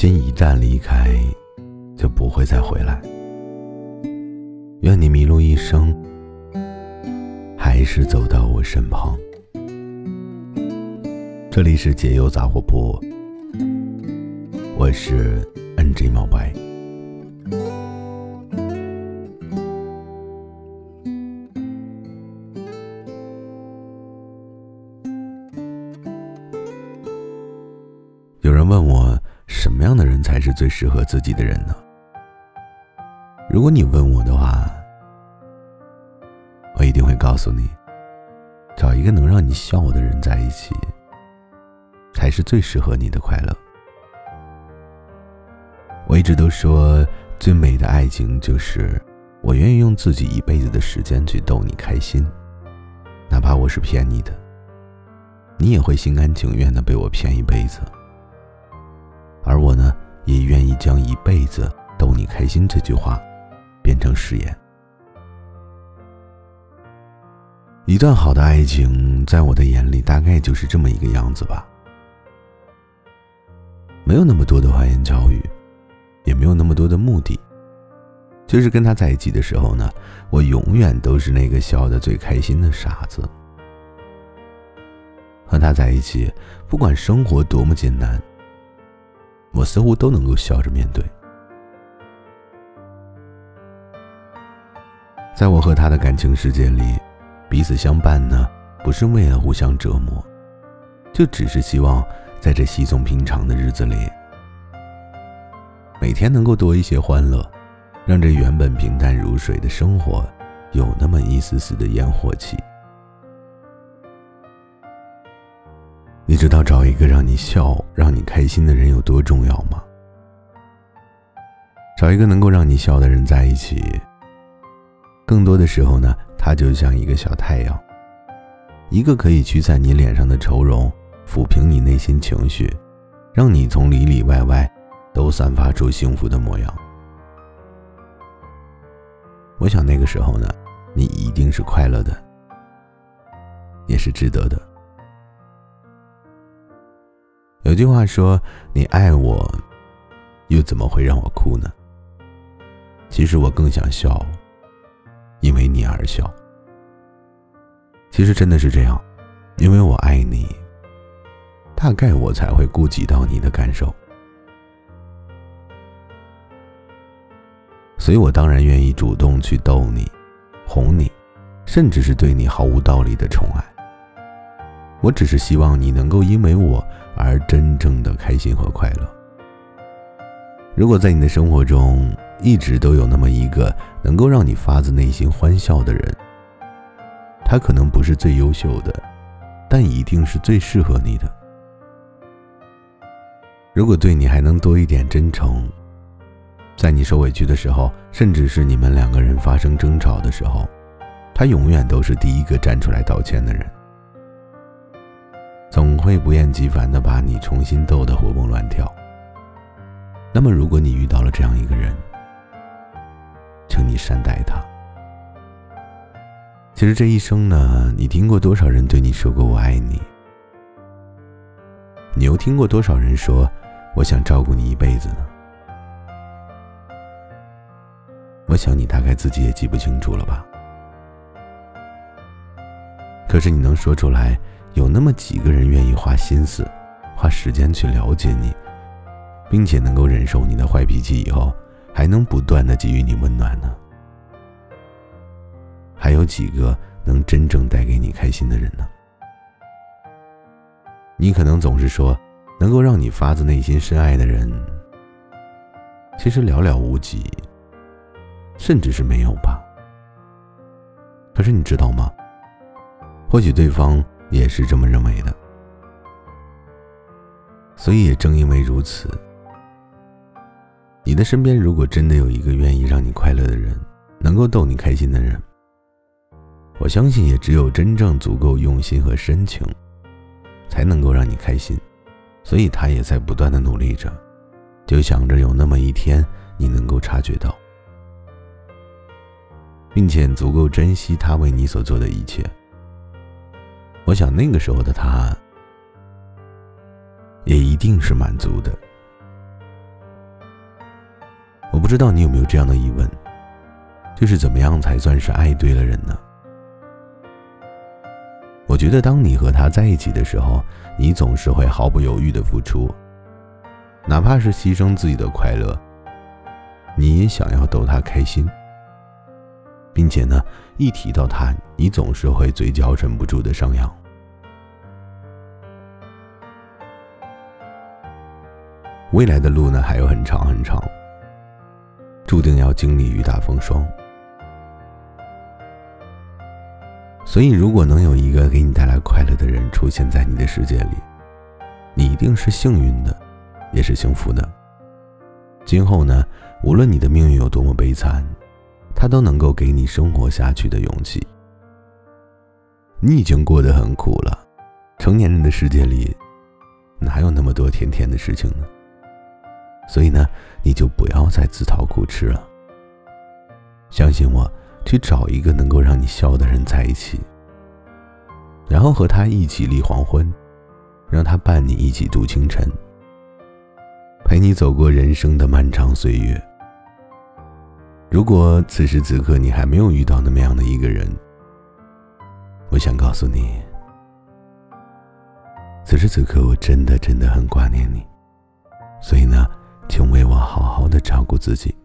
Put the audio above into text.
心一旦离开，就不会再回来。愿你迷路一生，还是走到我身旁。这里是解忧杂货铺，我是 NG 毛白。有人问我，什么样的人才是最适合自己的人呢？如果你问我的话，我一定会告诉你，找一个能让你笑的人在一起，才是最适合你的快乐。我一直都说，最美的爱情就是我愿意用自己一辈子的时间去逗你开心，哪怕我是骗你的，你也会心甘情愿的被我骗一辈子。而我呢，也愿意将一辈子逗你开心这句话变成誓言。一段好的爱情，在我的眼里，大概就是这么一个样子吧。没有那么多的花言巧语，也没有那么多的目的，就是跟他在一起的时候呢，我永远都是那个笑得最开心的傻子。和他在一起，不管生活多么艰难。我似乎都能够笑着面对。在我和他的感情世界里，彼此相伴呢，不是为了互相折磨，就只是希望在这稀松平常的日子里，每天能够多一些欢乐，让这原本平淡如水的生活有那么一丝丝的烟火气。你知道找一个让你笑、让你开心的人有多重要吗？找一个能够让你笑的人在一起，更多的时候呢，他就像一个小太阳，一个可以驱散你脸上的愁容、抚平你内心情绪，让你从里里外外都散发出幸福的模样。我想那个时候呢，你一定是快乐的，也是值得的。有句话说：“你爱我，又怎么会让我哭呢？”其实我更想笑，因为你而笑。其实真的是这样，因为我爱你，大概我才会顾及到你的感受，所以我当然愿意主动去逗你、哄你，甚至是对你毫无道理的宠爱。我只是希望你能够因为我。而真正的开心和快乐。如果在你的生活中一直都有那么一个能够让你发自内心欢笑的人，他可能不是最优秀的，但一定是最适合你的。如果对你还能多一点真诚，在你受委屈的时候，甚至是你们两个人发生争吵的时候，他永远都是第一个站出来道歉的人。会不厌其烦的把你重新逗得活蹦乱跳。那么，如果你遇到了这样一个人，请你善待他。其实这一生呢，你听过多少人对你说过“我爱你”？你又听过多少人说“我想照顾你一辈子”呢？我想你大概自己也记不清楚了吧。可是你能说出来？有那么几个人愿意花心思、花时间去了解你，并且能够忍受你的坏脾气，以后还能不断的给予你温暖呢？还有几个能真正带给你开心的人呢？你可能总是说，能够让你发自内心深爱的人，其实寥寥无几，甚至是没有吧？可是你知道吗？或许对方。也是这么认为的，所以也正因为如此，你的身边如果真的有一个愿意让你快乐的人，能够逗你开心的人，我相信也只有真正足够用心和深情，才能够让你开心。所以他也在不断的努力着，就想着有那么一天你能够察觉到，并且足够珍惜他为你所做的一切。我想那个时候的他，也一定是满足的，我不知道你有没有这样的疑问，就是怎么样才算是爱对了人呢？我觉得，当你和他在一起的时候，你总是会毫不犹豫的付出，哪怕是牺牲自己的快乐，你也想要逗他开心，并且呢，一提到他，你总是会嘴角忍不住的上扬。未来的路呢，还有很长很长，注定要经历雨打风霜。所以，如果能有一个给你带来快乐的人出现在你的世界里，你一定是幸运的，也是幸福的。今后呢，无论你的命运有多么悲惨，他都能够给你生活下去的勇气。你已经过得很苦了，成年人的世界里，哪有那么多甜甜的事情呢？所以呢，你就不要再自讨苦吃了。相信我。去找一个能够让你笑的人在一起，然后和他一起立黄昏，让他伴你一起度清晨，陪你走过人生的漫长岁月。如果此时此刻你还没有遇到那么样的一个人，我想告诉你，此时此刻我真的真的很挂念你，所以呢，请为我好好的照顾自己。